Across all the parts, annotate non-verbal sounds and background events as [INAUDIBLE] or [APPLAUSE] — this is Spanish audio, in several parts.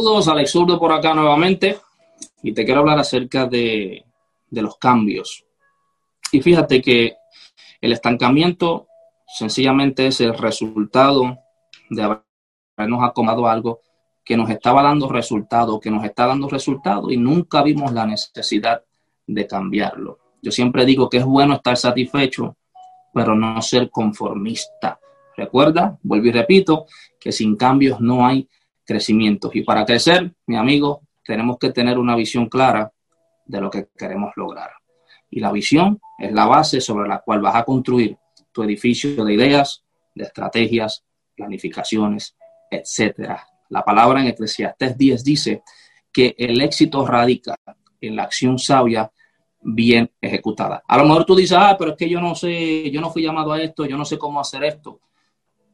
Saludos, Alex Urdo por acá nuevamente y te quiero hablar acerca de, de los cambios. Y fíjate que el estancamiento sencillamente es el resultado de habernos acomodado algo que nos estaba dando resultado, que nos está dando resultado y nunca vimos la necesidad de cambiarlo. Yo siempre digo que es bueno estar satisfecho, pero no ser conformista. Recuerda, vuelvo y repito, que sin cambios no hay crecimiento. Y para crecer, mi amigo, tenemos que tener una visión clara de lo que queremos lograr. Y la visión es la base sobre la cual vas a construir tu edificio de ideas, de estrategias, planificaciones, etcétera. La palabra en Eclesiastes 10 dice que el éxito radica en la acción sabia bien ejecutada. A lo mejor tú dices, ah, pero es que yo no sé, yo no fui llamado a esto, yo no sé cómo hacer esto.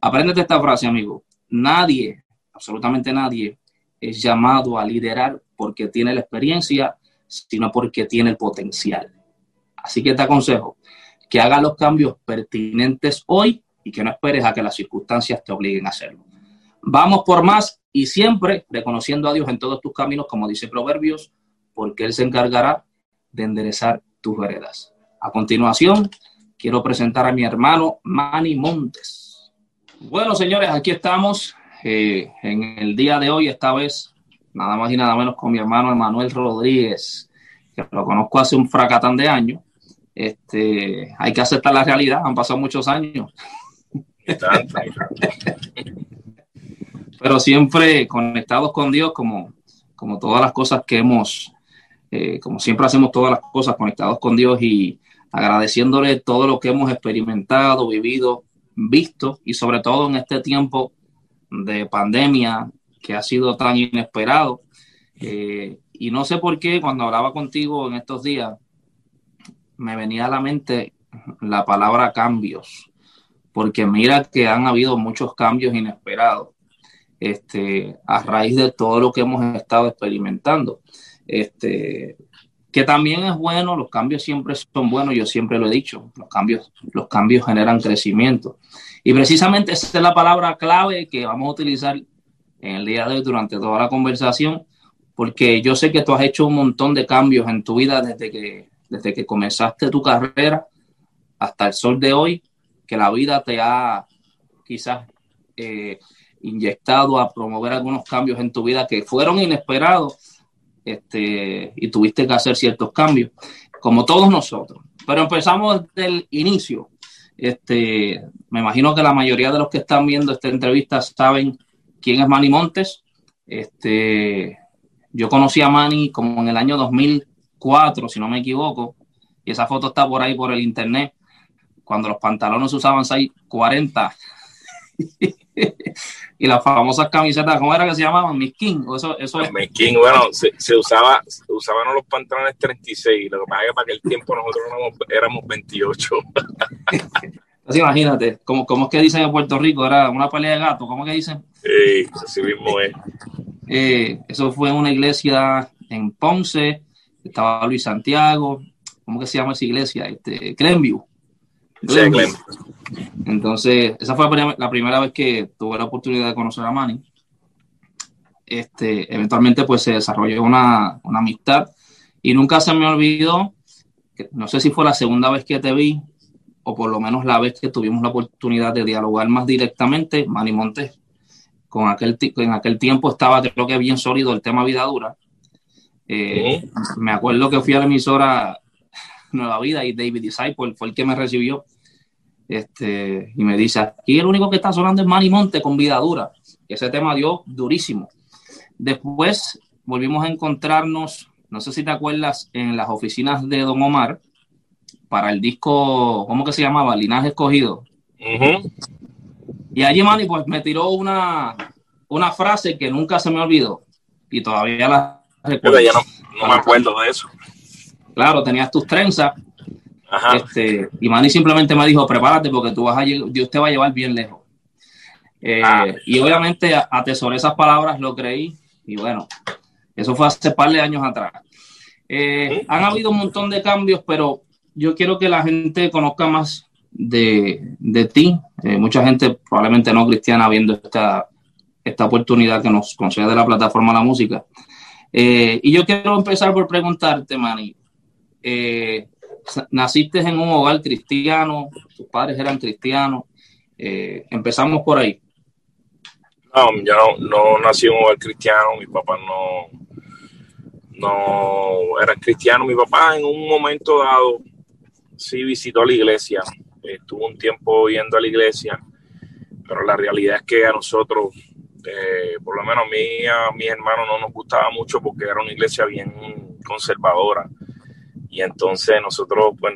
Apréndete esta frase, amigo. Nadie, absolutamente nadie, es llamado a liderar porque tiene la experiencia, sino porque tiene el potencial. Así que te aconsejo que hagas los cambios pertinentes hoy y que no esperes a que las circunstancias te obliguen a hacerlo. Vamos por más y siempre reconociendo a Dios en todos tus caminos, como dice Proverbios, porque Él se encargará de enderezar tus veredas. A continuación, quiero presentar a mi hermano Manny Montes. Bueno, señores, aquí estamos en el día de hoy, esta vez nada más y nada menos con mi hermano Emanuel Rodríguez, que lo conozco hace un fracatán de años. Este, hay que aceptar la realidad, han pasado muchos años. [LAUGHS] Pero siempre conectados con Dios, como, como todas las cosas que hemos, eh, como siempre hacemos todas las cosas conectados con Dios y agradeciéndole todo lo que hemos experimentado, vivido, visto y sobre todo en este tiempo de pandemia que ha sido tan inesperado. Eh, y no sé por qué cuando hablaba contigo en estos días, me venía a la mente la palabra cambios, porque mira que han habido muchos cambios inesperados este, a raíz de todo lo que hemos estado experimentando. Este, que también es bueno, los cambios siempre son buenos, yo siempre lo he dicho, los cambios, los cambios generan crecimiento. Y precisamente esa es la palabra clave que vamos a utilizar en el día de hoy durante toda la conversación, porque yo sé que tú has hecho un montón de cambios en tu vida desde que, desde que comenzaste tu carrera hasta el sol de hoy, que la vida te ha quizás eh, inyectado a promover algunos cambios en tu vida que fueron inesperados este, y tuviste que hacer ciertos cambios, como todos nosotros. Pero empezamos desde el inicio. Este, me imagino que la mayoría de los que están viendo esta entrevista saben quién es Manny Montes. Este, yo conocí a Manny como en el año 2004, si no me equivoco, y esa foto está por ahí por el internet, cuando los pantalones usaban 640 [LAUGHS] [LAUGHS] y las famosas camisetas, ¿cómo era que se llamaban? Miss King. eso, eso es. Miss King, bueno, se, usaba, usaban los pantalones 36, lo que pasa es que para aquel tiempo nosotros éramos, 28. [LAUGHS] Entonces imagínate, como, como es que dicen en Puerto Rico, era una pelea de gato, ¿cómo que dicen? Sí, así mismo es. Eh, eso fue en una iglesia en Ponce, estaba Luis Santiago, ¿cómo que se llama esa iglesia? Este, Glenview. Entonces, esa fue la primera vez que tuve la oportunidad de conocer a Manny. Este, eventualmente, pues se desarrolló una, una amistad y nunca se me olvidó, no sé si fue la segunda vez que te vi o por lo menos la vez que tuvimos la oportunidad de dialogar más directamente, Manny Montes, con aquel, en aquel tiempo estaba creo que bien sólido el tema vida dura. Eh, me acuerdo que fui a la emisora Nueva Vida y David Disciple fue el que me recibió. Este, y me dice, aquí el único que está sonando es Manny Monte con vida dura. Ese tema dio durísimo. Después volvimos a encontrarnos, no sé si te acuerdas, en las oficinas de Don Omar para el disco, ¿cómo que se llamaba? Linaje Escogido. Y allí Manny pues me tiró una, una frase que nunca se me olvidó y todavía la recuerdo. ya no me acuerdo de eso. Claro, tenías tus trenzas. Este, y Manny simplemente me dijo, prepárate porque tú vas a Dios te va a llevar bien lejos. Eh, ah. Y obviamente atesoré esas palabras, lo creí. Y bueno, eso fue hace par de años atrás. Eh, han habido un montón de cambios, pero yo quiero que la gente conozca más de, ti. Eh, mucha gente, probablemente no cristiana, viendo esta, esta oportunidad que nos concede la plataforma La Música. Y yo quiero empezar por preguntarte, Manny, eh, naciste en un hogar cristiano, tus padres eran cristianos, eh, empezamos por ahí. No, yo no, nací en un hogar cristiano, mi papá no, no era cristiano, mi papá en un momento dado sí visitó la iglesia, estuvo un tiempo yendo a la iglesia, pero la realidad es que a nosotros, eh, por lo menos a mí a mis hermanos no nos gustaba mucho porque era una iglesia bien conservadora y entonces nosotros, pues,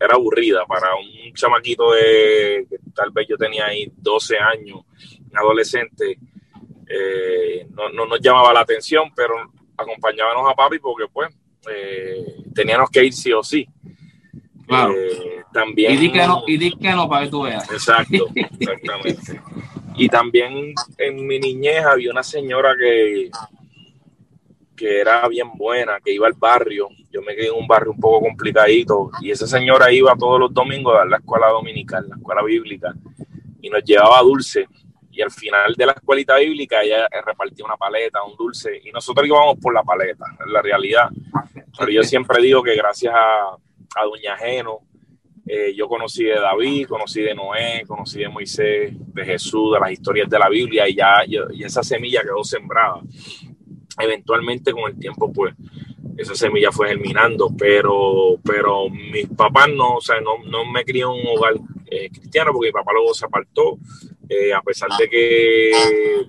era aburrida para un chamaquito de, tal vez yo tenía ahí 12 años, un adolescente, eh, no, nos llamaba la atención, pero acompañábamos a papi porque pues eh, teníamos que ir sí o sí. Claro. Eh, también, y di que no, y di que no para que tú veas. Exacto, [LAUGHS] exactamente. y también en mi niñez había una señora que, que era bien buena, que iba al barrio. Yo me quedé en un barrio un poco complicadito y esa señora iba todos los domingos a dar la escuela dominical, la escuela bíblica, y nos llevaba dulce. Y al final de la escuelita bíblica ella repartía una paleta, un dulce, y nosotros íbamos por la paleta, en la realidad. Pero yo siempre digo que gracias a, a Doña Geno, eh, yo conocí de David, conocí de Noé, conocí de Moisés, de Jesús, de las historias de la Biblia y ya y esa semilla quedó sembrada. Eventualmente con el tiempo, pues, esa semilla fue germinando, pero, pero mis papás no, o sea, no, no me crió en un hogar eh, cristiano porque mi papá luego se apartó, eh, a pesar de que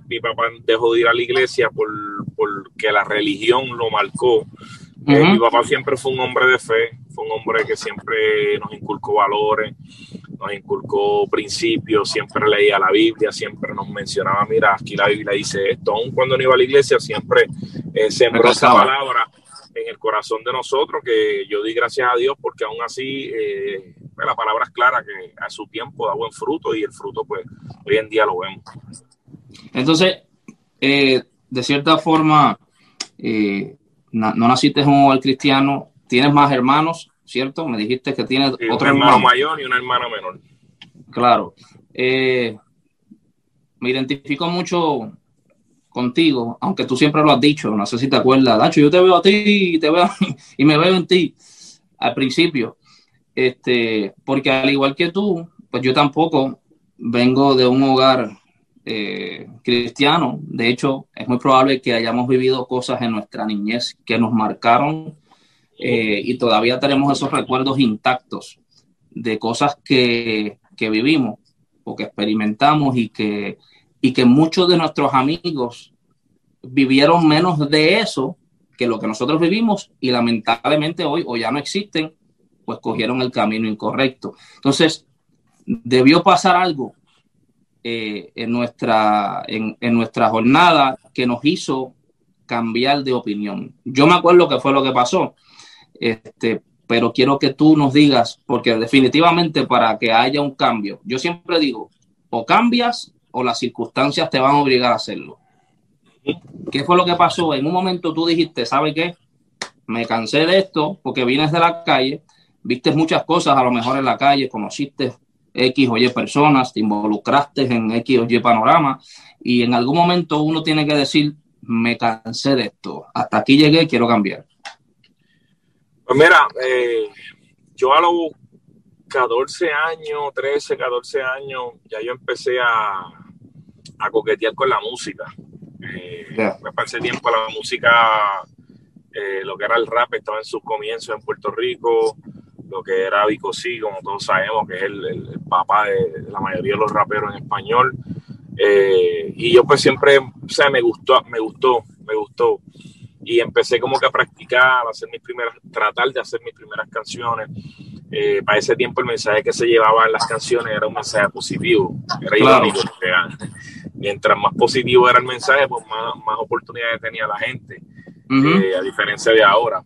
mi papá dejó de ir a la iglesia por, porque la religión lo marcó. mi papá siempre fue un hombre de fe, fue un hombre que siempre nos inculcó valores, nos inculcó principios, siempre leía la Biblia, siempre nos mencionaba, mira, aquí la Biblia dice esto, aun cuando no iba a la iglesia, siempre eh, sembró esa palabra en el corazón de nosotros, que yo di gracias a Dios porque aún así eh, pues, la palabra es clara, que a su tiempo da buen fruto y el fruto pues hoy en día lo vemos. Entonces, eh, de cierta forma, eh, no, naciste en un hogar cristiano, tienes más hermanos, ¿cierto? Me dijiste que tienes otro hermano, mayor y una hermana menor. Claro. Eh, me identifico mucho contigo, aunque tú siempre lo has dicho, no sé si te acuerdas, Dacho, yo te veo a ti y te veo [LAUGHS] y me veo en ti al principio, este, porque al igual que tú, pues yo tampoco vengo de un hogar eh, cristiano, de hecho es muy probable que hayamos vivido cosas en nuestra niñez que nos marcaron eh, y todavía tenemos esos recuerdos intactos de cosas que, que vivimos o que experimentamos y que, y que muchos de nuestros amigos vivieron menos de eso que lo que nosotros vivimos y lamentablemente hoy o ya no existen, pues cogieron el camino incorrecto. Entonces, debió pasar algo eh, en, nuestra, en, en, nuestra jornada que nos hizo cambiar de opinión. Yo me acuerdo que fue lo que pasó. Este, pero quiero que tú nos digas, porque definitivamente para que haya un cambio, yo siempre digo, o cambias o las circunstancias te van a obligar a hacerlo. ¿Qué fue lo que pasó? En un momento tú dijiste, ¿sabe qué? Me cansé de esto porque vienes de la calle, viste muchas cosas a lo mejor en la calle, conociste X o Y personas, te involucraste en X o Y panorama y en algún momento uno tiene que decir, me cansé de esto, hasta aquí llegué, quiero cambiar. Pues mira, eh, yo a los 14 años, 13, 14 años, ya yo empecé a, a coquetear con la música. Eh, Me pasé tiempo la música, eh, lo que era el rap estaba en sus comienzos en Puerto Rico, lo que era Vico C, como todos sabemos, que es el, papá de, la mayoría de los raperos en español. Eh, y yo pues siempre, o sea, me gustó, me gustó, me gustó y empecé como que a practicar, a hacer mis primeras, tratar de hacer mis primeras canciones. Eh, para ese tiempo el mensaje que se llevaba en las canciones era un mensaje positivo, era irónico, mientras más positivo era el mensaje, pues más, más oportunidades tenía la gente, eh, a diferencia de ahora.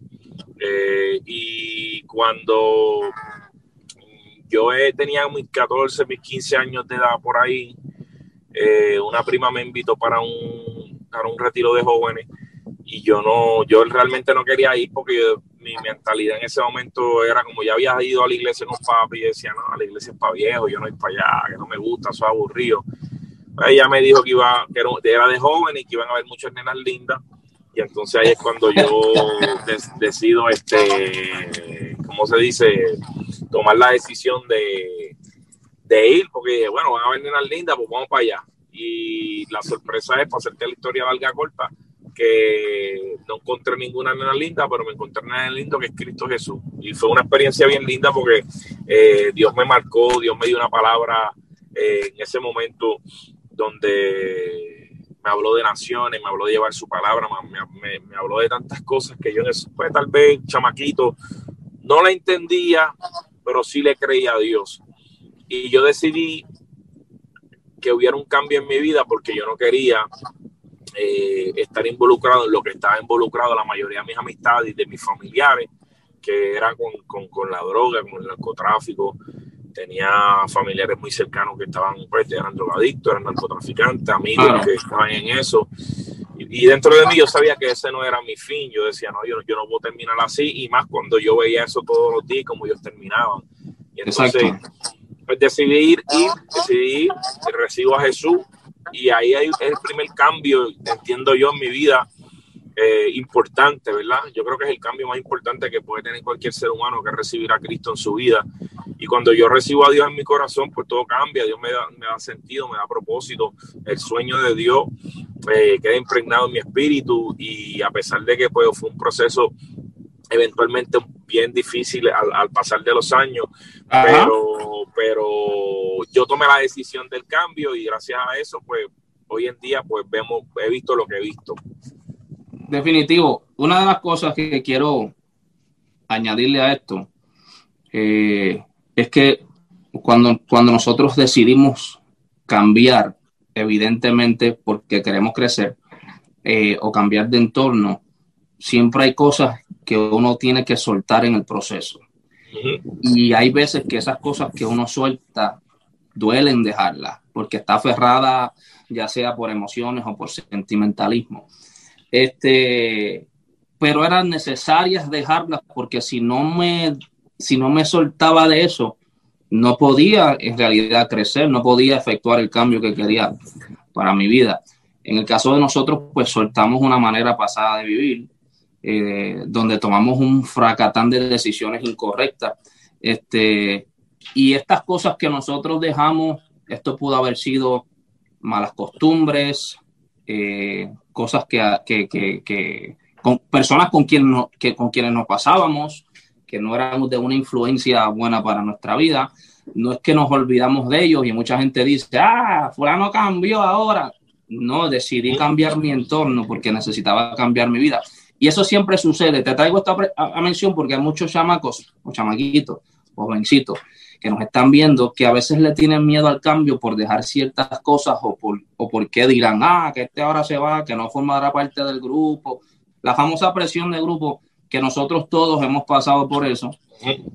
Eh, y cuando yo tenía mis 14, mis 15 años de edad por ahí, una prima me invitó para un, para un retiro de jóvenes y yo no, yo realmente no quería ir porque mi mentalidad en ese momento era como ya había ido a la iglesia con papi y decía, no, la iglesia es para viejo, yo no voy para allá, que no me gusta, soy aburrido. ella me dijo que iba, que era de joven y que iban a haber muchas nenas lindas. Y entonces ahí es cuando yo [LAUGHS] decido, este, ¿cómo se dice? Tomar la decisión de, de ir, porque bueno, van a haber nenas lindas, pues vamos para allá. Y la sorpresa es, para hacerte la historia valga corta, que no encontré ninguna nena linda, pero me encontré una nena linda que es Cristo Jesús. Y fue una experiencia bien linda porque eh, Dios me marcó, Dios me dio una palabra eh, en ese momento donde me habló de naciones, me habló de llevar su palabra, me, me, habló de tantas cosas que yo en ese, pues, tal vez, chamaquito, no la entendía, pero sí le creía a Dios. Y yo decidí que hubiera un cambio en mi vida porque yo no quería eh, estar involucrado en lo que estaba involucrado la mayoría de mis amistades y de mis familiares, que era con, con, la droga, con el narcotráfico. Tenía familiares muy cercanos que estaban, pues, eran drogadictos, eran narcotraficantes, amigos que estaban en eso. Y, dentro de mí yo sabía que ese no era mi fin. Yo decía, no, yo, yo no puedo terminar así. Y más cuando yo veía eso todos los días, como ellos terminaban. Y entonces, pues decidí ir, y decidí ir, recibo a Jesús y ahí hay, es el primer cambio, entiendo yo, en mi vida eh, importante, ¿verdad? Yo creo que es el cambio más importante que puede tener cualquier ser humano que recibir a Cristo en su vida. Y cuando yo recibo a Dios en mi corazón, pues todo cambia, Dios me da, me da sentido, me da propósito, el sueño de Dios eh, queda impregnado en mi espíritu y a pesar de que pues, fue un proceso eventualmente bien difícil al, pasar de los años, pero, pero yo tomé la decisión del cambio y gracias a eso, pues hoy en día, pues vemos, he visto lo que he visto. Definitivo. Una de las cosas que quiero añadirle a esto eh, es que cuando, cuando nosotros decidimos cambiar, evidentemente porque queremos crecer eh, o cambiar de entorno, siempre hay cosas que uno tiene que soltar en el proceso. Y hay veces que esas cosas que uno suelta duelen dejarlas, porque está aferrada ya sea por emociones o por sentimentalismo. Este, pero eran necesarias dejarlas porque si no me, si no me soltaba de eso, no podía en realidad crecer, no podía efectuar el cambio que quería para mi vida. En el caso de nosotros, pues soltamos una manera pasada de vivir eh, donde tomamos un fracatán de decisiones incorrectas. Este, y estas cosas que nosotros dejamos, esto pudo haber sido malas costumbres, eh, cosas que, que, que, con personas con, quien no, que, con quienes nos pasábamos, que no éramos de una influencia buena para nuestra vida. No es que nos olvidamos de ellos y mucha gente dice, ah, fulano cambió ahora. No, decidí cambiar mi entorno porque necesitaba cambiar mi vida. Y eso siempre sucede. Te traigo esta a, mención porque hay muchos chamacos o chamaquitos jovencitos que nos están viendo que a veces le tienen miedo al cambio por dejar ciertas cosas o por, o porque dirán, ah, que este ahora se va, que no formará parte del grupo. La famosa presión de grupo que nosotros todos hemos pasado por eso.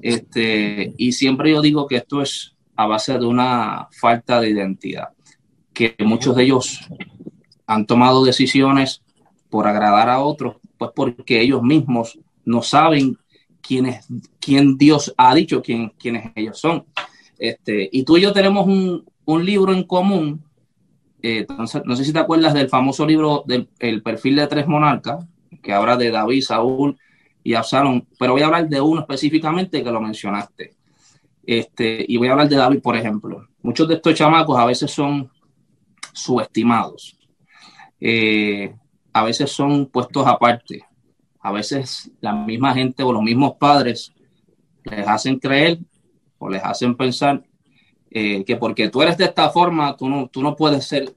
Este, y siempre yo digo que esto es a base de una falta de identidad, que muchos de ellos han tomado decisiones por agradar a otros pues porque ellos mismos no saben quién, es, quién Dios ha dicho, quién, quiénes ellos son. Este, y tú y yo tenemos un, un libro en común. Eh, no sé si te acuerdas del famoso libro del el perfil de tres monarcas, que habla de David, Saúl y Absalón, pero voy a hablar de uno específicamente que lo mencionaste. Este, y voy a hablar de David, por ejemplo. Muchos de estos chamacos a veces son subestimados. Eh, a veces son puestos aparte. A veces la misma gente o los mismos padres les hacen creer o les hacen pensar eh, que porque tú eres de esta forma, tú no, tú no puedes ser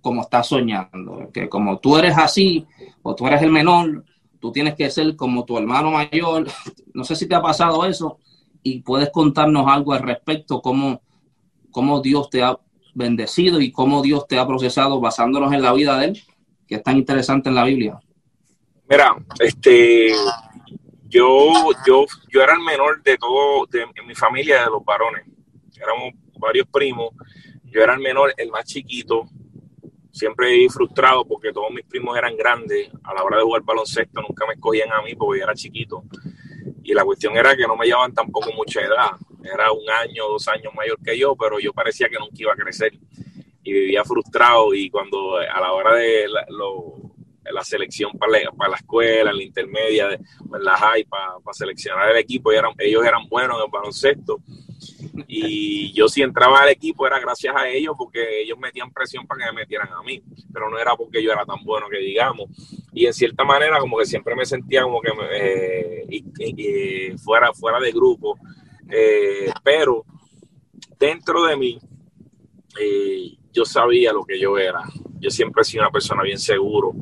como estás soñando, que como tú eres así o tú eres el menor, tú tienes que ser como tu hermano mayor. [LAUGHS] No sé si te ha pasado eso y puedes contarnos algo al respecto, cómo, cómo Dios te ha bendecido y cómo Dios te ha procesado basándonos en la vida de Él que es tan interesante en la Biblia? Mira, este, yo, yo, yo era el menor de todo, de, mi familia, de los varones. Éramos varios primos. Yo era el menor, el más chiquito. Siempre frustrado porque todos mis primos eran grandes. A la hora de jugar baloncesto nunca me escogían a mí porque yo era chiquito. Y la cuestión era que no me llevaban tampoco mucha edad. Era un año, dos años mayor que yo, pero yo parecía que nunca iba a crecer. Y vivía frustrado y cuando a la hora de la, selección para la, para la escuela, en la intermedia, en la high, para, seleccionar el equipo, ellos eran, ellos eran buenos en el baloncesto. Y [LAUGHS] yo si entraba al equipo era gracias a ellos porque ellos metían presión para que me metieran a mí, pero no era porque yo era tan bueno que digamos. Y en cierta manera como que siempre me sentía como que eh, fuera, fuera de grupo, eh, pero dentro de mí eh, yo sabía lo que yo era. Yo siempre he sido una persona bien seguro,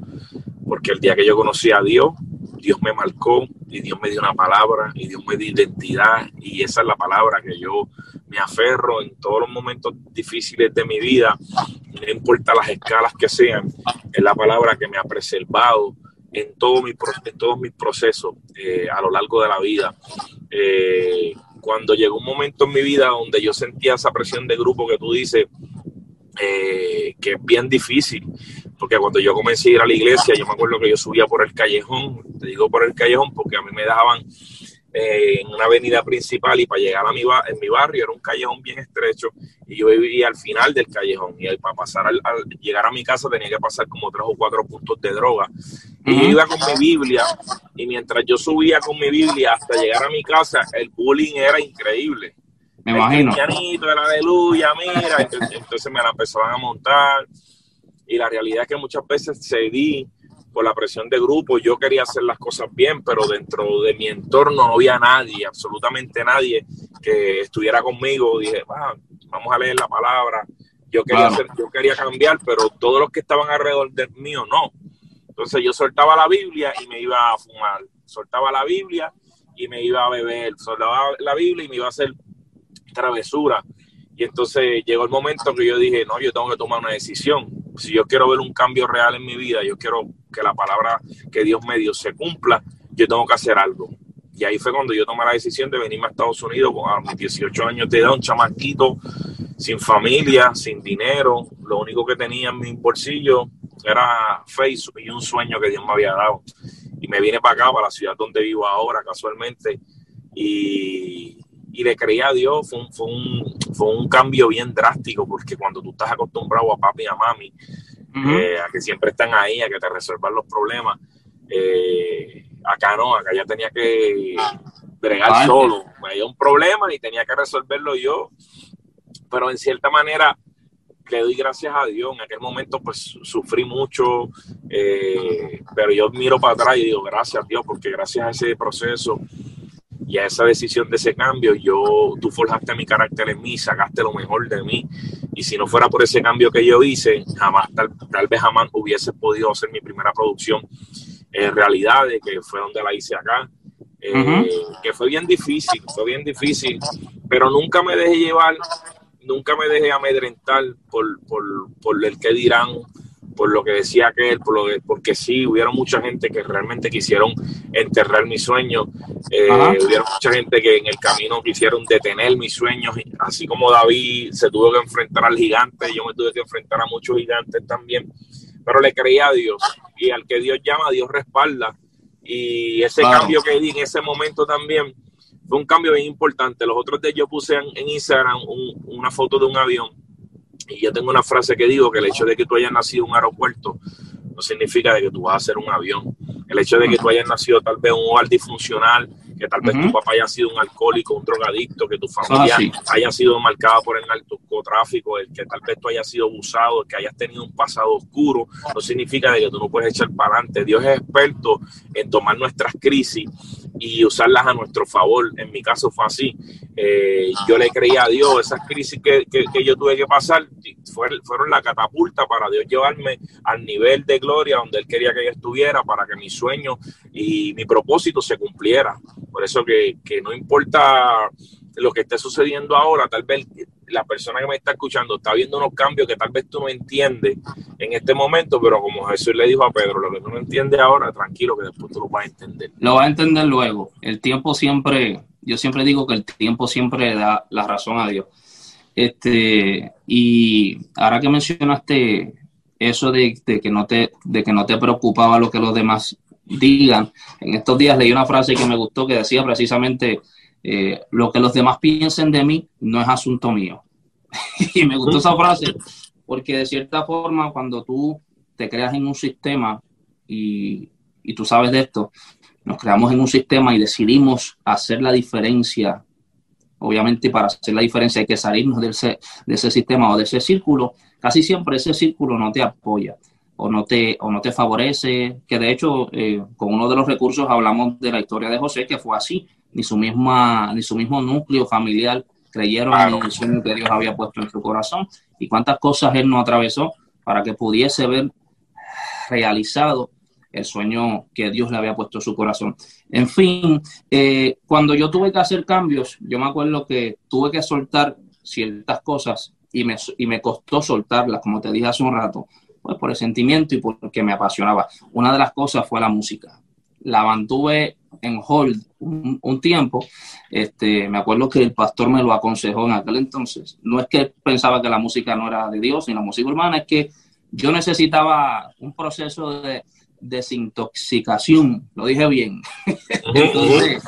porque el día que yo conocí a Dios, Dios me marcó y Dios me dio una palabra y Dios me dio identidad y esa es la palabra que yo me aferro en todos los momentos difíciles de mi vida, no importa las escalas que sean, es la palabra que me ha preservado en, todo mi, en todos mis procesos eh, a lo largo de la vida. Eh, cuando llegó un momento en mi vida donde yo sentía esa presión de grupo que tú dices, eh, que es bien difícil, porque cuando yo comencé a ir a la iglesia, yo me acuerdo que yo subía por el callejón, te digo por el callejón porque a mí me dejaban eh, en una avenida principal y para llegar a mi, en mi barrio era un callejón bien estrecho y yo vivía al final del callejón y para pasar al, llegar a mi casa tenía que pasar como tres o cuatro puntos de droga. Y yo iba con mi Biblia y mientras yo subía con mi Biblia hasta llegar a mi casa el bullying era increíble me imagino el aleluya mira [LAUGHS] entonces me la empezaban a montar y la realidad es que muchas veces cedí por la presión de grupo, yo quería hacer las cosas bien, pero dentro de mi entorno no había nadie, absolutamente nadie que estuviera conmigo. Dije, vamos a leer la palabra. Yo quería, hacer, yo quería cambiar, pero todos los que estaban alrededor del mío no. Entonces yo soltaba la Biblia y me iba a fumar. Soltaba la Biblia y me iba a beber. Soltaba la Biblia y me iba a hacer travesura. Y entonces llegó el momento que yo dije, no, yo tengo que tomar una decisión. Si yo quiero ver un cambio real en mi vida, yo quiero que la palabra que Dios me dio se cumpla, yo tengo que hacer algo. Y ahí fue cuando yo tomé la decisión de venirme a Estados Unidos a mis 18 años de edad, un chamaquito, sin familia, sin dinero. Lo único que tenía en mi bolsillo era Facebook y un sueño que Dios me había dado. Y me vine para acá, para la ciudad donde vivo ahora, casualmente. Y, y le creía a Dios, fue un, fue, un, fue un, cambio bien drástico, porque cuando tú estás acostumbrado a papi y a mami, eh, a que siempre están ahí, a que te resuelvan los problemas, eh, acá no, acá ya tenía que bregar solo, me había un problema y tenía que resolverlo yo, pero en cierta manera le doy gracias a Dios, en aquel momento pues sufrí mucho, eh, pero yo miro para atrás y digo gracias a Dios, porque gracias a ese proceso y a esa decisión de ese cambio, yo, tú forjaste mi carácter en mí, sacaste lo mejor de mí. Y si no fuera por ese cambio que yo hice, jamás, tal, vez jamás hubiese podido hacer mi primera producción en realidad, de que fue donde la hice acá. Eh, que fue bien difícil, fue bien difícil, pero nunca me dejé llevar, nunca me dejé amedrentar por, por, por el que dirán, por lo que decía aquel, por lo porque sí, hubieron mucha gente que realmente quisieron enterrar mi sueño, eh, hubieron mucha gente que en el camino quisieron detener mis sueños, así como David se tuvo que enfrentar al gigante, yo me tuve que enfrentar a muchos gigantes también, pero le creía a Dios y al que Dios llama, Dios respalda. Y ese cambio que di en ese momento también fue un cambio bien importante. Los otros días yo puse en, Instagram una foto de un avión y yo tengo una frase que digo que el hecho de que tú hayas nacido en un aeropuerto no significa de que tú vas a ser un avión. El hecho de que tú hayas nacido tal vez en un hogar disfuncional, que tal vez tu papá haya sido un alcohólico, un drogadicto, que tu familia haya sido marcada por el narcotráfico, el que tal vez tú hayas sido abusado, que hayas tenido un pasado oscuro, no significa de que tú no puedes echar para adelante. Dios es experto en tomar nuestras crisis y usarlas a nuestro favor. En mi caso fue así. Eh, yo le creía a Dios, esas crisis que, que, yo tuve que pasar fueron, la catapulta para Dios llevarme al nivel de gloria donde Él quería que yo estuviera para que mi sueño y mi propósito se cumpliera. Por eso que, que no importa lo que esté sucediendo ahora, tal vez la persona que me está escuchando está viendo unos cambios que tal vez tú no entiendes en este momento, pero como Jesús le dijo a Pedro, lo que tú no entiendes ahora, tranquilo que después tú lo vas a entender. Lo vas a entender luego. El tiempo siempre, yo siempre digo que el tiempo siempre da la razón a Dios. Este, y ahora que mencionaste eso de, que no te, de que no te preocupaba lo que los demás digan, en estos días leí una frase que me gustó que decía precisamente eh, lo que los demás piensen de mí no es asunto mío. [LAUGHS] y me gustó esa frase porque de cierta forma cuando tú te creas en un sistema y, y tú sabes de esto, nos creamos en un sistema y decidimos hacer la diferencia. Obviamente para hacer la diferencia hay que salirnos de ese, de ese sistema o de ese círculo. Casi siempre ese círculo no te apoya o no te, o no te favorece, que de hecho eh, con uno de los recursos hablamos de la historia de José, que fue así, ni su, misma, ni su mismo núcleo familiar creyeron en el sueño que Dios había puesto en su corazón y cuántas cosas él no atravesó para que pudiese ver realizado el sueño que Dios le había puesto en su corazón. En fin, eh, cuando yo tuve que hacer cambios, yo me acuerdo que tuve que soltar ciertas cosas y me, y me costó soltarlas, como te dije hace un rato, pues por el sentimiento y porque me apasionaba. Una de las cosas fue la música. La mantuve en hold un, tiempo. Este, me acuerdo que el pastor me lo aconsejó en aquel entonces. No es que pensaba que la música no era de Dios ni la música urbana, es que yo necesitaba un proceso de desintoxicación, lo dije bien. [LAUGHS] Entonces,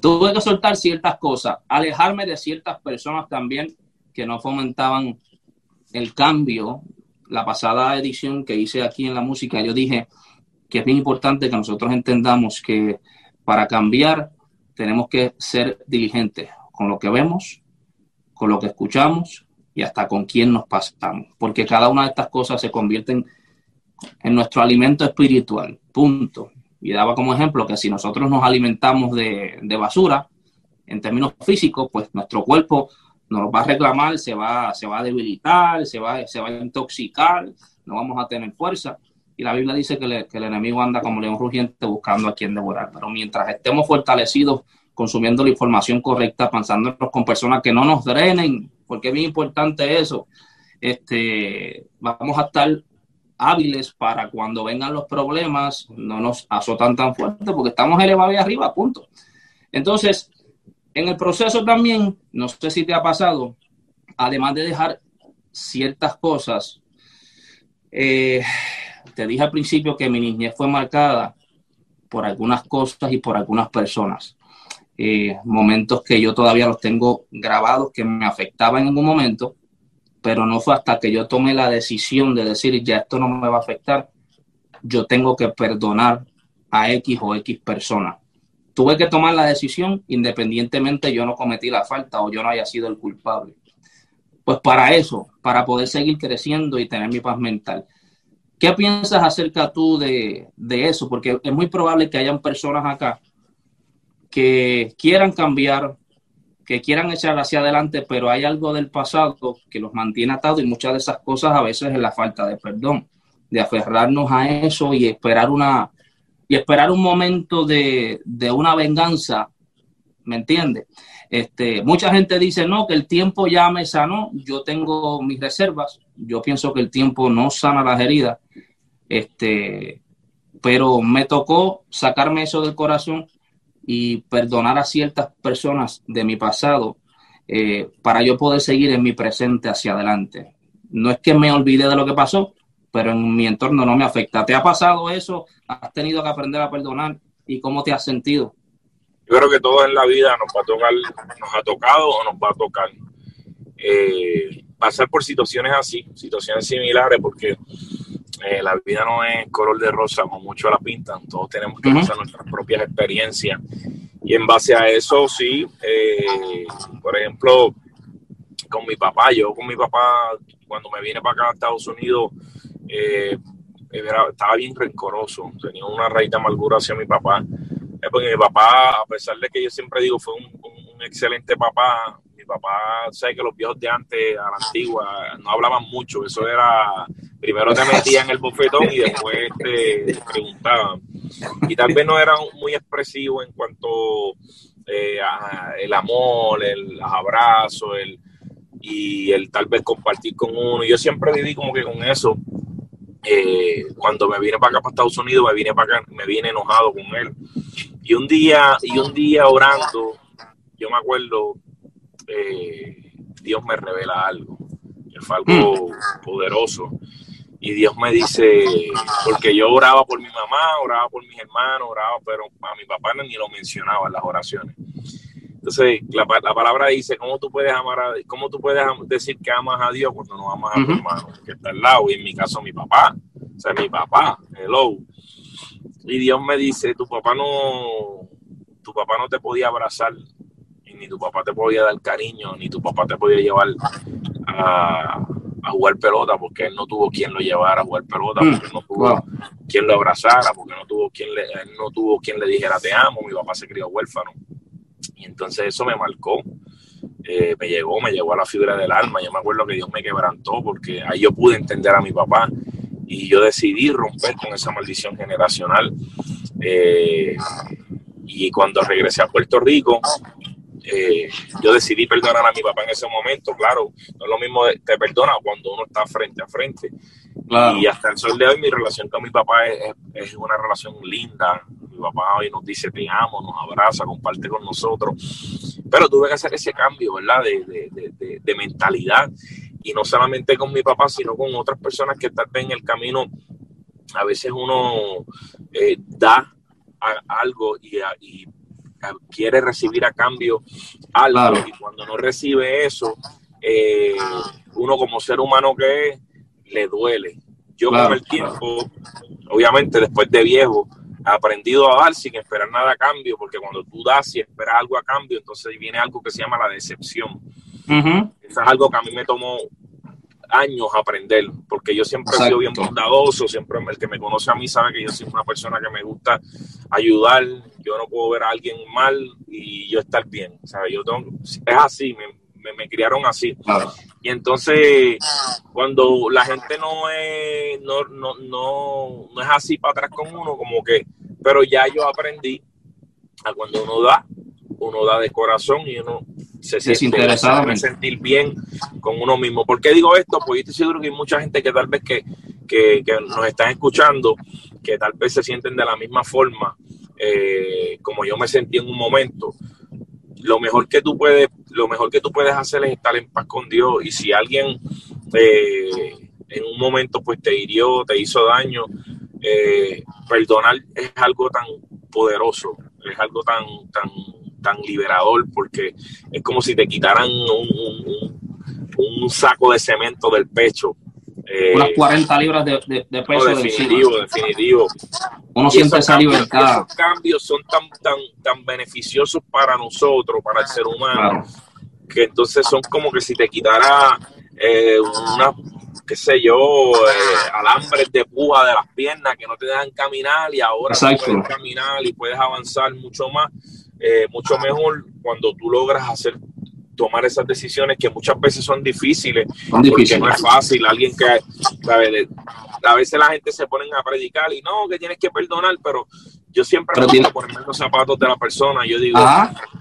tuve que soltar ciertas cosas, alejarme de ciertas personas también que no fomentaban el cambio. La pasada edición que hice aquí en la música, yo dije que es bien importante que nosotros entendamos que para cambiar tenemos que ser diligentes con lo que vemos, con lo que escuchamos y hasta con quién nos pasamos, porque cada una de estas cosas se convierten en nuestro alimento espiritual, punto. Y daba como ejemplo que si nosotros nos alimentamos de, basura, en términos físicos, pues nuestro cuerpo nos va a reclamar, se va, se va a debilitar, se va, se va a intoxicar, no vamos a tener fuerza. Y la Biblia dice que, el enemigo anda como león rugiente buscando a quien devorar. Pero mientras estemos fortalecidos, consumiendo la información correcta, pensándonos con personas que no nos drenen, porque es bien importante eso, este, vamos a estar hábiles para cuando vengan los problemas no nos azotan tan fuerte porque estamos elevados ahí arriba, punto. Entonces, en el proceso también, no sé si te ha pasado, además de dejar ciertas cosas, eh, te dije al principio que mi niñez fue marcada por algunas cosas y por algunas personas. Eh, momentos que yo todavía los tengo grabados que me afectaban en algún momento pero no fue hasta que yo tomé la decisión de decir, ya esto no me va a afectar, yo tengo que perdonar a X o X persona. Tuve que tomar la decisión independientemente yo no cometí la falta o yo no haya sido el culpable. Pues para eso, para poder seguir creciendo y tener mi paz mental. ¿Qué piensas acerca tú de, de eso? Porque es muy probable que hayan personas acá que quieran cambiar, que quieran echar hacia adelante, pero hay algo del pasado que los mantiene atados y muchas de esas cosas a veces es la falta de perdón, de aferrarnos a eso y esperar una y esperar un momento de, de una venganza, ¿me entiendes? Este, mucha gente dice, no, que el tiempo ya me sanó, yo tengo mis reservas, yo pienso que el tiempo no sana las heridas, este, pero me tocó sacarme eso del corazón y perdonar a ciertas personas de mi pasado eh, para yo poder seguir en mi presente hacia adelante. No es que me olvide de lo que pasó, pero en mi entorno no me afecta. ¿Te ha pasado eso? ¿Has tenido que aprender a perdonar? ¿Y cómo te has sentido? Yo creo que todo en la vida nos va a tocar, nos ha tocado o nos va a tocar. Eh, pasar por situaciones así, situaciones similares, porque eh, la vida no es color de rosa como muchos la pintan, todos tenemos que pasar nuestras propias experiencias. Y en base a eso sí, eh, por ejemplo, con mi papá, yo con mi papá cuando me vine para acá a Estados Unidos eh, estaba bien rencoroso, tenía una raíz de amargura hacia mi papá, porque mi papá, a pesar de que yo siempre digo fue un excelente papá, papá sabe que los viejos de antes, a la antigua, no hablaban mucho. Eso era, primero te metían el bofetón y después te preguntaban. Y tal vez no eran muy expresivos en cuanto eh, a el amor, el abrazo, el, y el tal vez compartir con uno. Yo siempre viví como que con eso. Eh, cuando me vine para acá, para Estados Unidos, me vine para acá, me vine enojado con él. Y un día, y un día orando, yo me acuerdo eh, Dios me revela algo, que fue algo mm. poderoso. Y Dios me dice, porque yo oraba por mi mamá, oraba por mis hermanos, oraba, pero a mi papá ni lo mencionaba en las oraciones. Entonces, la, la, palabra dice, ¿cómo tú puedes amar a, cómo tú puedes decir que amas a Dios cuando no amas a tu hermano que está al lado? Y en mi caso, mi papá. O sea, mi papá, hello. Y Dios me dice, tu papá no, tu papá no te podía abrazar, y ni tu papá te podía dar cariño, ni tu papá te podía llevar a, a jugar pelota porque él no tuvo quien lo llevara a jugar pelota, mm, porque no tuvo quien lo abrazara, porque no tuvo quien le, no tuvo quien le dijera te amo, mi papá se crió huérfano. Y entonces eso me marcó, eh, me llegó, me llegó a la fibra del alma. Yo me acuerdo que Dios me quebrantó porque ahí yo pude entender a mi papá y yo decidí romper con esa maldición generacional. Eh, y cuando regresé a Puerto Rico, eh, yo decidí perdonar a mi papá en ese momento, claro, no es lo mismo te perdona cuando uno está frente a frente. Y hasta el sol de hoy mi relación con mi papá es, una relación linda. Mi papá hoy nos dice te amo, nos abraza, comparte con nosotros. Pero tuve que hacer ese cambio, ¿verdad? De, mentalidad. Y no solamente con mi papá, sino con otras personas que tal vez en el camino a veces uno eh, da algo y, y quiere recibir a cambio algo y cuando no recibe eso, eh, uno como ser humano que es, le duele. Yo con el tiempo, obviamente después de viejo, he aprendido a dar sin esperar nada a cambio, porque cuando tú das y esperas algo a cambio, entonces viene algo que se llama la decepción. Eso es algo que a mí me tomó años aprender, porque yo siempre he sido bien bondadoso, siempre el que me conoce a mí sabe que yo soy una persona que me gusta ayudar, yo no puedo ver a alguien mal y yo estar bien, ¿sabes? Yo es así, me, me, criaron así. Y entonces, cuando la gente no es, no, no, no, no es así para atrás con uno, como que, pero ya yo aprendí a cuando uno da, uno da de corazón y uno se siente sentir bien con uno mismo. ¿Por qué digo esto? Pues yo estoy seguro que hay mucha gente que tal vez que, que, nos están escuchando, que tal vez se sienten de la misma forma eh, como yo me sentí en un momento. Lo mejor que tú puedes, lo mejor que tú puedes hacer es estar en paz con Dios. Y si alguien eh, en un momento pues te hirió, te hizo daño, eh, perdonar es algo tan poderoso, es algo tan, tan tan liberador porque es como si te quitaran un, un, saco de cemento del pecho. Eh, Unas 40 libras de, de, peso. definitivo, definitivo. Uno siente esa libertad. Esos cambios son tan, tan, tan beneficiosos para nosotros, para el ser humano, que entonces son como que si te quitara eh, una, qué sé yo, eh, alambres de puja de las piernas que no te dejan caminar y ahora puedes caminar y puedes avanzar mucho más eh, mucho mejor cuando tú logras hacer tomar esas decisiones que muchas veces son difíciles, porque no es fácil. Alguien que, a veces la gente se pone a predicar y no, que tienes que perdonar, pero yo siempre me gusta ponerme los zapatos de la persona. Yo digo,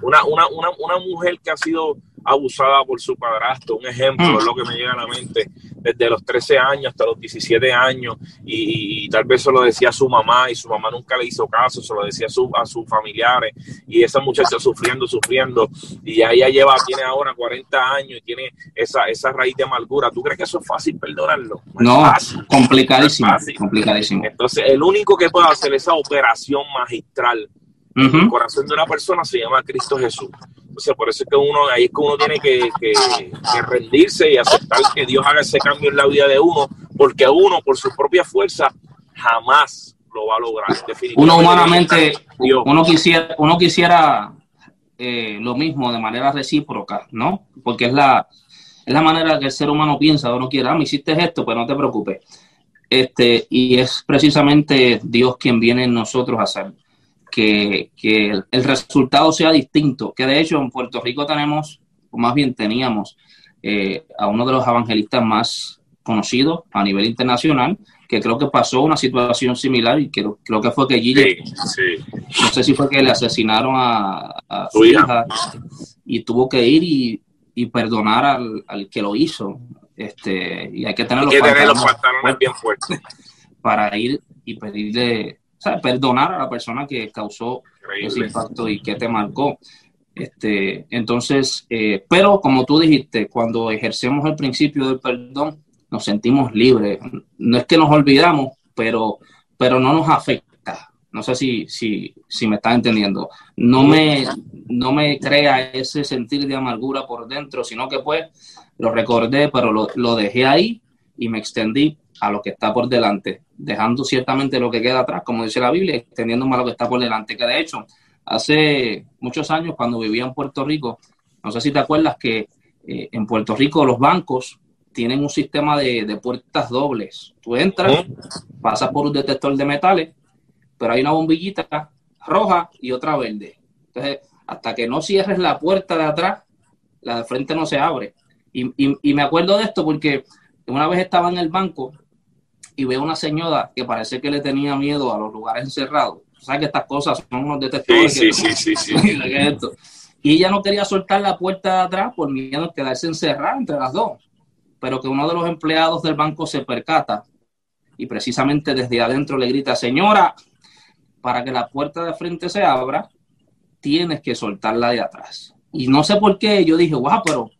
una, una, una, una mujer que ha sido abusada por su padrastro, un ejemplo mm. es lo que me llega a la mente, desde los 13 años hasta los 17 años, y, tal vez se lo decía a su mamá, y su mamá nunca le hizo caso, se lo decía a, su, a sus familiares, y esa muchacha sufriendo, sufriendo, y ya ella lleva, tiene ahora 40 años y tiene esa, esa raíz de amargura. ¿Tú crees que eso es fácil perdonarlo? No, complicadísimo, complicadísimo. Entonces, el único que puede hacer esa operación magistral el corazón de una persona se llama Cristo Jesús. O sea, por eso es que uno, ahí es que uno tiene que, rendirse y aceptar que Dios haga ese cambio en la vida de uno, porque uno, por su propia fuerza, jamás lo va a lograr. Uno humanamente, uno quisiera, uno quisiera eh, lo mismo de manera recíproca, ¿no? Porque es la, es la manera que el ser humano piensa, uno quiere, ah, me hiciste esto, pues no te preocupes. Este, y es precisamente Dios quien viene en nosotros a hacer que, el, resultado sea distinto, que de hecho en Puerto Rico tenemos, o más bien teníamos, eh, a uno de los evangelistas más conocidos a nivel internacional, que creo que pasó una situación similar y creo, creo que fue que Gille, no sé si fue que le asesinaron a, su hija y tuvo que ir y, perdonar al, que lo hizo. Este, y hay que tener, los, pantalones bien fuertes [LAUGHS] para ir y pedirle perdonar a la persona que causó ese impacto y que te marcó. Este, entonces, eh, pero como tú dijiste, cuando ejercemos el principio del perdón, nos sentimos libres. No es que nos olvidamos, pero, pero no nos afecta, No sé si, si, si me estás entendiendo. No me, no me crea ese sentir de amargura por dentro, sino que pues lo recordé, pero lo, lo dejé ahí y me extendí a lo que está por delante, dejando ciertamente lo que queda atrás, como dice la Biblia, extendiéndome a lo que está por delante, que de hecho, hace muchos años cuando vivía en Puerto Rico, no sé si te acuerdas que eh, en Puerto Rico los bancos tienen un sistema de, puertas dobles. Tú entras, pasas por un detector de metales, pero hay una bombillita roja y otra verde. Entonces, hasta que no cierres la puerta de atrás, la de frente no se abre. Y, y me acuerdo de esto porque una vez estaba en el banco y veo una señora que parece que le tenía miedo a los lugares encerrados. O sabes que estas cosas son unos detectores. Sí, sí, sí, [LAUGHS] sí, Y ella no quería soltar la puerta de atrás por miedo a quedarse encerrada entre las dos. Pero que uno de los empleados del banco se percata y precisamente desde adentro le grita, señora, para que la puerta de frente se abra, tienes que soltarla de atrás. Y no sé por qué, yo dije, guau, pero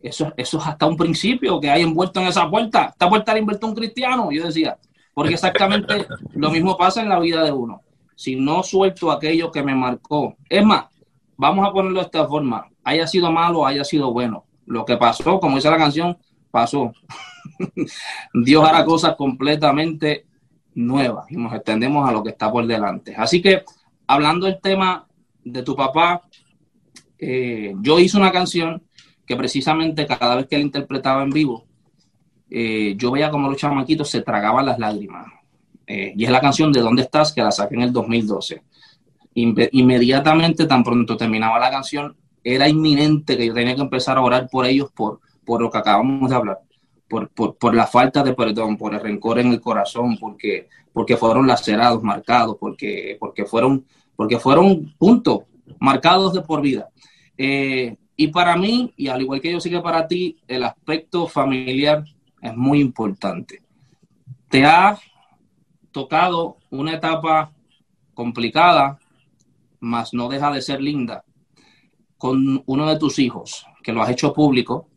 eso, eso es hasta un principio que hay envuelto en esa puerta. Esta puerta la inventó un cristiano, yo decía, porque exactamente [LAUGHS] lo mismo pasa en la vida de uno. Si no suelto aquello que me marcó, es más, vamos a ponerlo de esta forma, haya sido malo, haya sido bueno. Lo que pasó, como dice la canción, pasó. [LAUGHS] Dios hará cosas completamente nuevas y nos extendemos a lo que está por delante. Así que, hablando del tema de tu papá, eh, yo hice una canción que precisamente cada vez que él interpretaba en vivo, eh, yo veía como los chamaquitos se tragaban las lágrimas. Eh, y es la canción de ¿Dónde estás? que la saqué en el 2012. inmediatamente, tan pronto terminaba la canción, era inminente que yo tenía que empezar a orar por ellos, por, por lo que acabamos de hablar, por, por, la falta de perdón, por el rencor en el corazón, porque, porque fueron lacerados, marcados, porque, porque fueron, porque fueron puntos marcados de por vida. Eh, y para mí, y al igual que yo sé que para ti, el aspecto familiar es muy importante. Te ha tocado una etapa complicada, mas no deja de ser linda, con uno de tus hijos, que lo has hecho público.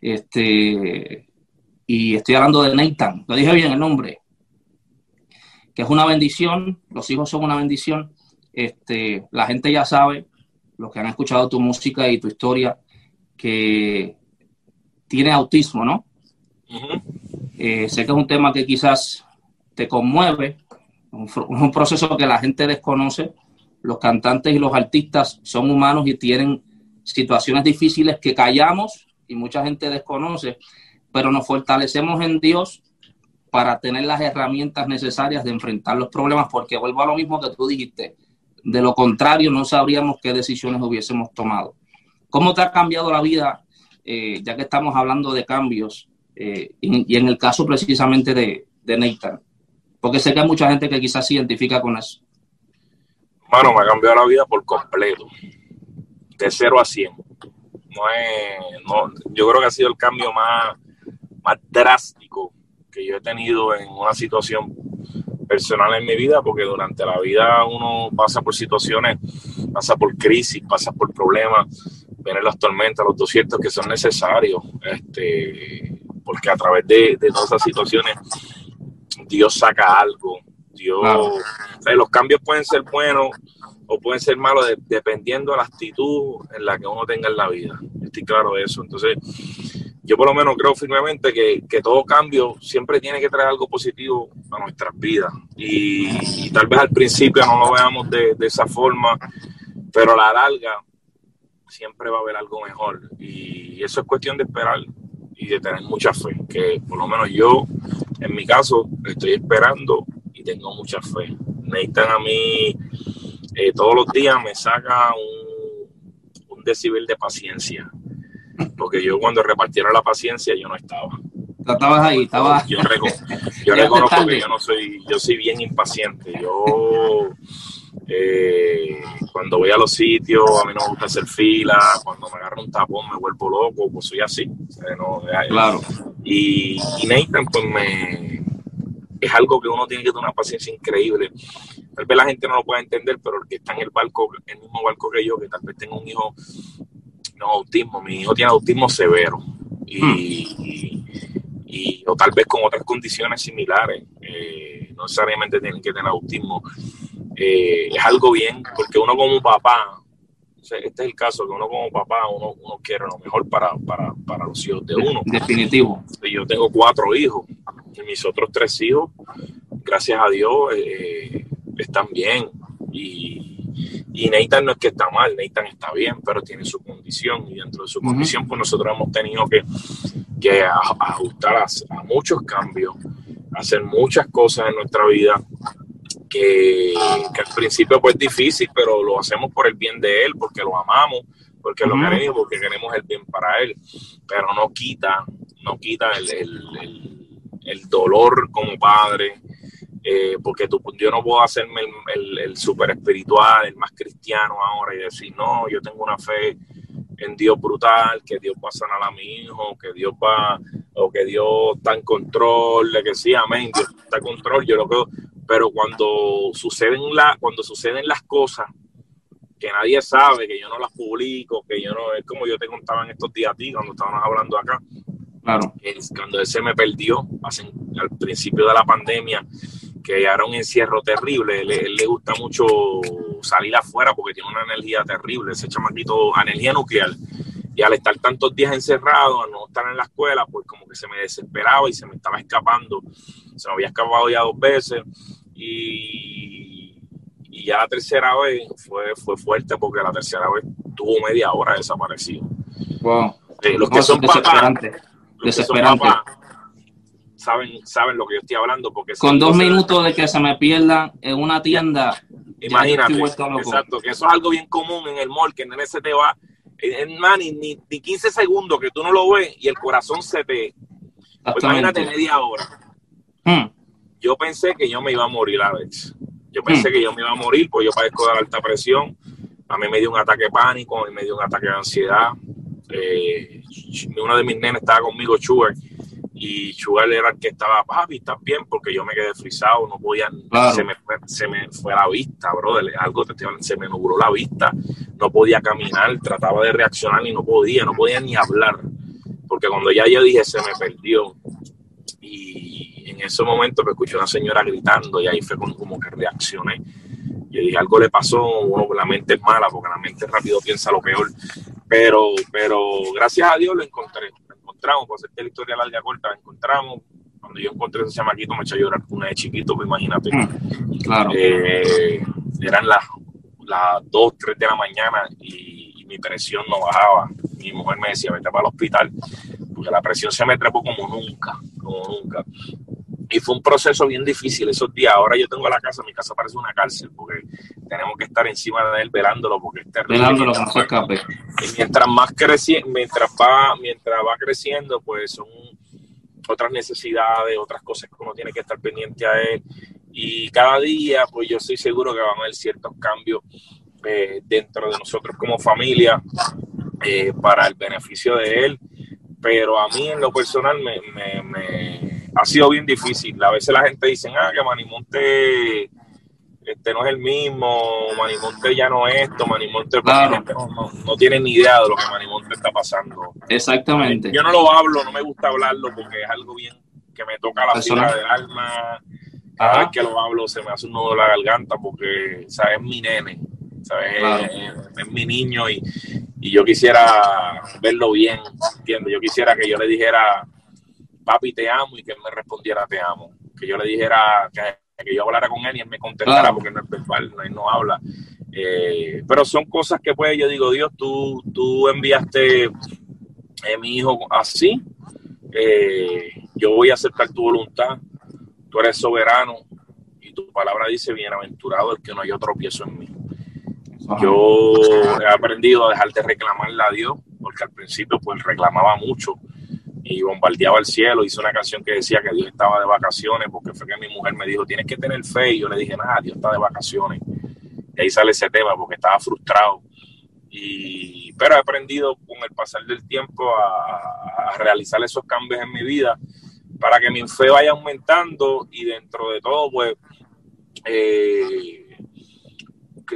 Este, y estoy hablando de Nathan, lo dije bien el nombre, que es una bendición, los hijos son una bendición. Este, la gente ya sabe los que han escuchado tu música y tu historia, que tiene autismo, ¿no? Eh, sé que es un tema que quizás te conmueve, es un proceso que la gente desconoce. Los cantantes y los artistas son humanos y tienen situaciones difíciles que callamos y mucha gente desconoce, pero nos fortalecemos en Dios para tener las herramientas necesarias de enfrentar los problemas, porque vuelvo a lo mismo que tú dijiste, de lo contrario, no sabríamos qué decisiones hubiésemos tomado. ¿Cómo te ha cambiado la vida, eh, ya que estamos hablando de cambios, eh, y, en el caso precisamente de, de? Porque sé que hay mucha gente que quizás se identifica con eso. Bueno, me ha cambiado la vida por completo, de 0 a 100. No es, no, yo creo que ha sido el cambio más, más drástico que yo he tenido en una situación personal en mi vida, porque durante la vida uno pasa por situaciones, pasa por crisis, pasa por problemas, vienen las tormentas, los desiertos que son necesarios, este, porque a través de, todas esas situaciones Dios saca algo. Dios, los cambios pueden ser buenos o pueden ser malos dependiendo de la actitud en la que uno tenga en la vida. Estoy claro de eso. Entonces, yo por lo menos creo firmemente que, todo cambio siempre tiene que traer algo positivo a nuestras vidas. Y, tal vez al principio no lo veamos de, esa forma, pero a la larga siempre va a haber algo mejor. Y eso es cuestión de esperar y de tener mucha fe, que por lo menos yo, en mi caso, estoy esperando y tengo mucha fe. Necesitan a mí eh, todos los días me saca un, un decibel de paciencia porque yo cuando repartieron la paciencia yo no estaba. estabas ahí, estabas. Yo, [LAUGHS] reconozco que yo no soy, yo soy bien impaciente. Yo eh, cuando voy a los sitios, a mí no me gusta hacer fila, cuando me agarro un tapón me vuelvo loco, pues soy así. claro. Y, y Nathan, pues me es algo que uno tiene que tener una paciencia increíble. Tal vez la gente no lo pueda entender, pero el que está en el barco, el mismo barco que yo, que tal vez tenga un hijo autismo, mi hijo tiene autismo severo y, y, o tal vez con otras condiciones similares, eh, no necesariamente tienen que tener autismo. eh, es algo bien, porque uno como papá, este es el caso, que uno como papá, uno, uno quiere lo mejor para, para, para, los hijos de uno. Definitivo. Yo tengo cuatro hijos, y mis otros tres hijos, gracias a Dios, eh, están bien. Y, y Nathan no es que está mal, Nathan está bien, pero tiene su condición. Y dentro de su condición pues nosotros hemos tenido que, que ajustar a, muchos cambios, hacer muchas cosas en nuestra vida que, al principio pues es difícil, pero lo hacemos por el bien de él, porque lo amamos, porque lo queremos, porque queremos el bien para él, pero no quita, no quita el, el, el dolor como padre, eh, porque tú, yo no puedo hacerme el, el, super espiritual, el más cristiano ahora y decir, no, yo tengo una fe en Dios brutal, que Dios va a sanar a mi hijo, que Dios va, o que Dios está en control, de que sí, amén, Dios está en control, yo lo creo, pero cuando suceden, la, cuando suceden las cosas que nadie sabe, que yo no las publico, que yo no, es como yo te contaba en estos días a ti, cuando estábamos hablando acá, Claro. Cuando él se me perdió, al principio de la pandemia, que era un encierro terrible. Él, le gusta mucho salir afuera porque tiene una energía terrible, ese chamaquito, energía nuclear. Y al estar tantos días encerrado, al no estar en la escuela, pues como que se me desesperaba y se me estaba escapando. Se me había escapado ya dos veces. Y, y ya la tercera vez fue, fue fuerte porque la tercera vez tuvo media hora desaparecido. Wow. Eh, los que son papás, desesperante saben, saben lo que yo estoy hablando. Porque Con dos minutos de que se me pierda en una tienda. Imagínate, exacto, que eso es algo bien común en el mall, que en ese te va, en, ni, ni, 15 segundos que tú no lo ves y el corazón se te... Pues imagínate media hora. Hmm. Yo pensé que yo me iba a morir a veces. Yo pensé hmm. que yo me iba a morir, porque yo padezco de alta presión. A mí me dio un ataque de pánico, a mí me dio un ataque de ansiedad. Eh, uno de mis nenes estaba conmigo, Sugar, y Sugar era el que estaba, papi, estás bien, porque yo me quedé frisado, no podía, se, me fue, se me fue la vista, brother, algo te, se me nubló la vista, no podía caminar, trataba de reaccionar y no podía, no podía ni hablar, porque cuando ya yo dije, se me perdió, y en ese momento me escuché una señora gritando y ahí fue como, que reaccioné. Yo dije, algo le pasó, bueno, la mente es mala, porque la mente rápido piensa lo peor, pero, pero gracias a Dios lo encontré encontramos, por hacerte la historia larga corta, encontramos. Cuando yo encontré ese chamaquito me echó a llorar una de chiquito, pues imagínate. Mm, claro. Eh, eran las, las 2, 3 de la mañana y, mi presión no bajaba. Mi mujer me decía, vete para el hospital, porque la presión se me trepó como nunca, como nunca. Y fue un proceso bien difícil esos días. Ahora yo tengo la casa, mi casa parece una cárcel, porque tenemos que estar encima de él velándolo, porque es terrible. Velándolo, no se escape. Y mientras más crece, mientras va, mientras va creciendo, pues son otras necesidades, otras cosas que uno tiene que estar pendiente a él. Y cada día, pues yo estoy seguro que van a haber ciertos cambios eh, dentro de nosotros como familia eh, para el beneficio de él. Pero a mí en lo personal me ha sido bien difícil. A veces la gente dice, ah, que Manimonte este no es el mismo, Manimonte ya no es esto, Manimonte no, tiene ni idea de lo que Manimonte está pasando. Exactamente. Yo no lo hablo, no me gusta hablarlo porque es algo bien que me toca la fibra del alma. Cada vez que lo hablo se me hace un nudo de la garganta porque, ¿sabes? Es mi nene, ¿sabes? Es, mi niño y, y yo quisiera verlo bien, ¿entiendes? Yo quisiera que yo le dijera papi, te amo, y que él me respondiera, te amo. Que yo le dijera, que, yo hablara con él y él me contestara, porque no es verbal, él no habla. Eh, pero son cosas que pues yo digo, Dios, tú, tú enviaste a eh, mi hijo así, eh, yo voy a aceptar tu voluntad, tú eres soberano y tu palabra dice, bienaventurado el que no haya tropiezo en mí. Yo he aprendido a dejar de reclamarle a Dios, porque al principio pues reclamaba mucho y bombardeaba el cielo. Hice una canción que decía que Dios estaba de vacaciones, porque fue que mi mujer me dijo, tienes que tener fe. Y yo le dije, nada, Dios está de vacaciones. Y ahí sale ese tema, porque estaba frustrado. Y, pero he aprendido con el pasar del tiempo a, realizar esos cambios en mi vida para que mi fe vaya aumentando y dentro de todo, pues, eh,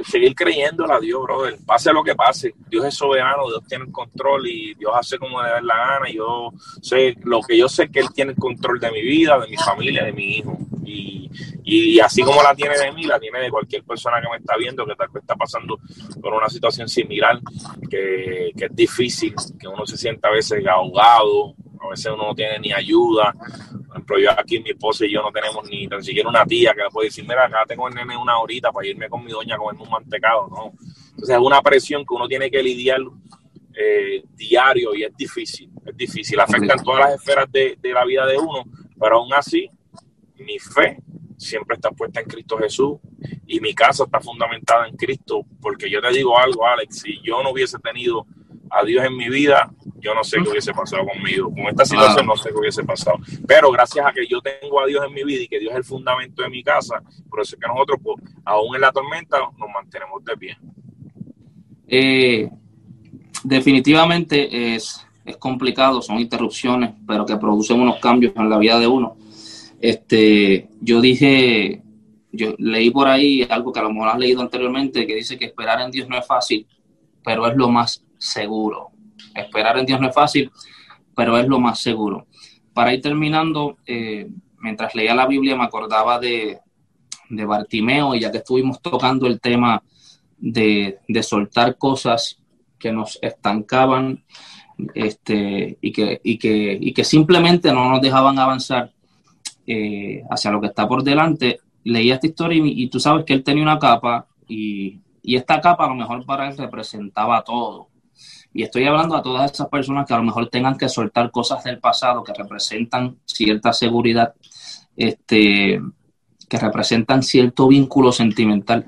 seguir creyendo a Dios, brother. Pase lo que pase. Dios es soberano, Dios tiene el control y Dios hace como le da la gana. Yo sé, lo que yo sé que Él tiene el control de mi vida, de mi familia, de mi hijo. Y, y, así como la tiene de mí, la tiene de cualquier persona que me está viendo, que tal vez está pasando por una situación similar, que, que es difícil, que uno se sienta a veces ahogado, a veces uno no tiene ni ayuda. Por ejemplo, yo aquí, mi esposa y yo no tenemos ni tan siquiera una tía que le puede decir, mira, acá tengo el nene una horita para irme con mi doña a comerme un mantecado, ¿no? Entonces es una presión que uno tiene que lidiar eh, diario y es difícil, es difícil, afecta en todas las esferas de, de la vida de uno, pero aún así, mi fe siempre está puesta en Cristo Jesús y mi casa está fundamentada en Cristo, porque yo te digo algo, Alex, si yo no hubiese tenido a Dios en mi vida, yo no sé qué hubiese pasado conmigo. Con esta situación no sé qué hubiese pasado. Pero gracias a que yo tengo a Dios en mi vida y que Dios es el fundamento de mi casa, por eso es que nosotros, pues, aún en la tormenta, nos mantenemos de pie. Eh, definitivamente es, es complicado, son interrupciones, pero que producen unos cambios en la vida de uno. Este, yo dije, yo leí por ahí algo que a lo mejor has leído anteriormente, que dice que esperar en Dios no es fácil, pero es lo más seguro. Esperar en Dios no es fácil, pero es lo más seguro. Para ir terminando, eh, mientras leía la Biblia me acordaba de, de Bartimeo y ya que estuvimos tocando el tema de, de soltar cosas que nos estancaban este, y, que, y, que, y que simplemente no nos dejaban avanzar eh, hacia lo que está por delante, leía esta historia y, tú sabes que él tenía una capa y, y, esta capa a lo mejor para él representaba todo. Y estoy hablando a todas esas personas que a lo mejor tengan que soltar cosas del pasado que representan cierta seguridad, este, que representan cierto vínculo sentimental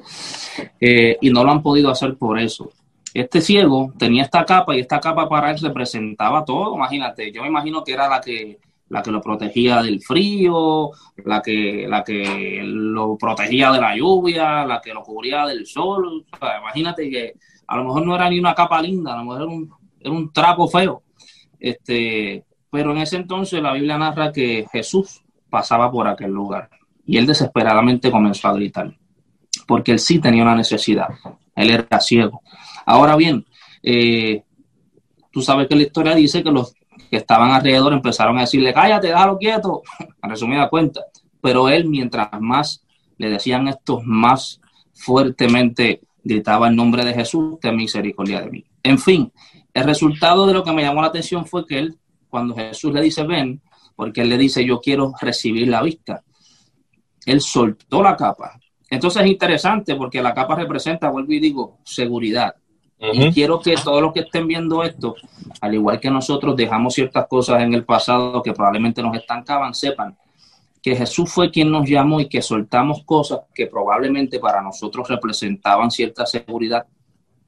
eh, y no lo han podido hacer por eso. Este ciego tenía esta capa y esta capa para él representaba todo, imagínate, yo me imagino que era la que la que lo protegía del frío, la que, la que lo protegía de la lluvia, la que lo cubría del sol. imagínate que a lo mejor no era ni una capa linda, a lo mejor era un, trapo feo. Este, pero en ese entonces la Biblia narra que Jesús pasaba por aquel lugar y él desesperadamente comenzó a gritar, porque él sí tenía una necesidad, él era ciego. Ahora bien, eh, tú sabes que la historia dice que los que estaban alrededor empezaron a decirle, cállate, déjalo quieto, [LAUGHS] a resumida cuenta. Pero él, mientras más le decían esto, más fuertemente gritaba el nombre de Jesús, ten misericordia de mí. En fin, el resultado de lo que me llamó la atención fue que él, cuando Jesús le dice, ven, porque él le dice, yo quiero recibir la vista, él soltó la capa. Entonces es interesante porque la capa representa, vuelvo y digo, seguridad. Y quiero que todos los que estén viendo esto, al igual que nosotros dejamos ciertas cosas en el pasado que probablemente nos estancaban, sepan que Jesús fue quien nos llamó y que soltamos cosas que probablemente para nosotros representaban cierta seguridad,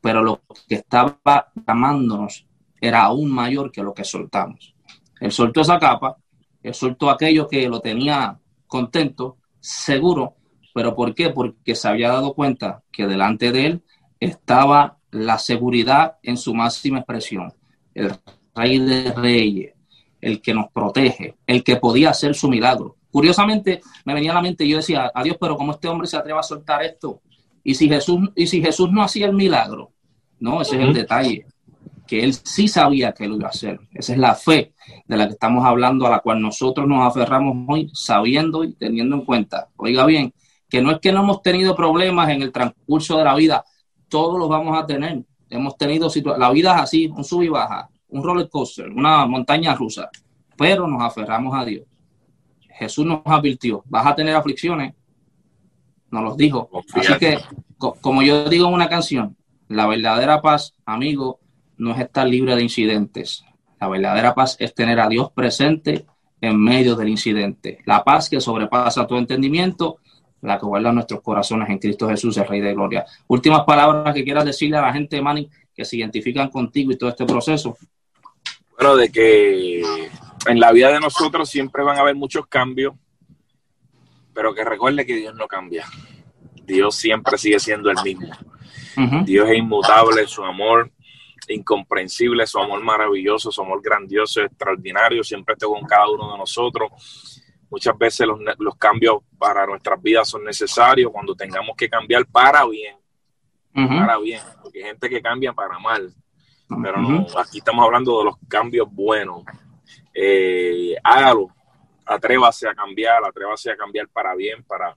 pero lo que estaba llamándonos era aún mayor que lo que soltamos. Él soltó esa capa, él soltó aquello que lo tenía contento, seguro, pero ¿por qué? Porque se había dado cuenta que delante de él estaba la seguridad en su máxima expresión, el rey de reyes, el que nos protege, el que podía hacer su milagro. Curiosamente, me venía a la mente, yo decía, adiós, pero ¿cómo este hombre se atreve a soltar esto? Y si Jesús, y si Jesús no hacía el milagro, no, ese es el detalle, que él sí sabía que lo iba a hacer. Esa es la fe de la que estamos hablando, a la cual nosotros nos aferramos hoy, sabiendo y teniendo en cuenta. Oiga bien, que no es que no hemos tenido problemas en el transcurso de la vida, todos los vamos a tener. Hemos tenido la vida es así, un sub y baja, un roller coaster, una montaña rusa, pero nos aferramos a Dios. Jesús nos advirtió, vas a tener aflicciones, nos los dijo. Así que, como yo digo en una canción, la verdadera paz, amigo, no es estar libre de incidentes. La verdadera paz es tener a Dios presente en medio del incidente. La paz que sobrepasa tu entendimiento la que guarda nuestros corazones en Cristo Jesús, el Rey de Gloria. Últimas palabras que quieras decirle a la gente, Manny, que se identifican contigo y todo este proceso. Bueno, de que en la vida de nosotros siempre van a haber muchos cambios, pero que recuerde que Dios no cambia. Dios siempre sigue siendo el mismo. Dios es inmutable, su amor incomprensible, su amor maravilloso, su amor grandioso, extraordinario, siempre está con cada uno de nosotros Muchas veces los, cambios para nuestras vidas son necesarios cuando tengamos que cambiar para bien. Para bien, porque hay gente que cambia para mal. Pero no, aquí estamos hablando de los cambios buenos. Eh, hágalo, atrévase a cambiar, atrévase a cambiar para bien, para,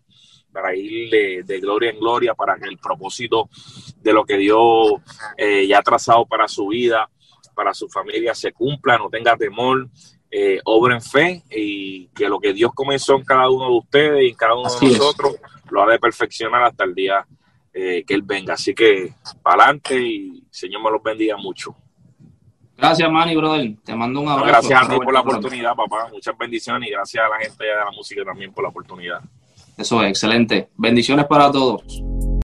para ir de, gloria en gloria, para que el propósito de lo que Dios eh, ya ha trazado para su vida, para su familia, se cumpla, no tenga temor, eh, obra en fe y que lo que Dios comenzó en cada uno de ustedes y en cada uno de nosotros lo ha de perfeccionar hasta el día eh, que Él venga. Así que para adelante y Señor me los bendiga mucho. Gracias, Manny, brother. Te mando un abrazo. gracias a ti por la oportunidad, papá. Muchas bendiciones y gracias a la gente de la música también por la oportunidad. Eso es, excelente. Bendiciones para todos.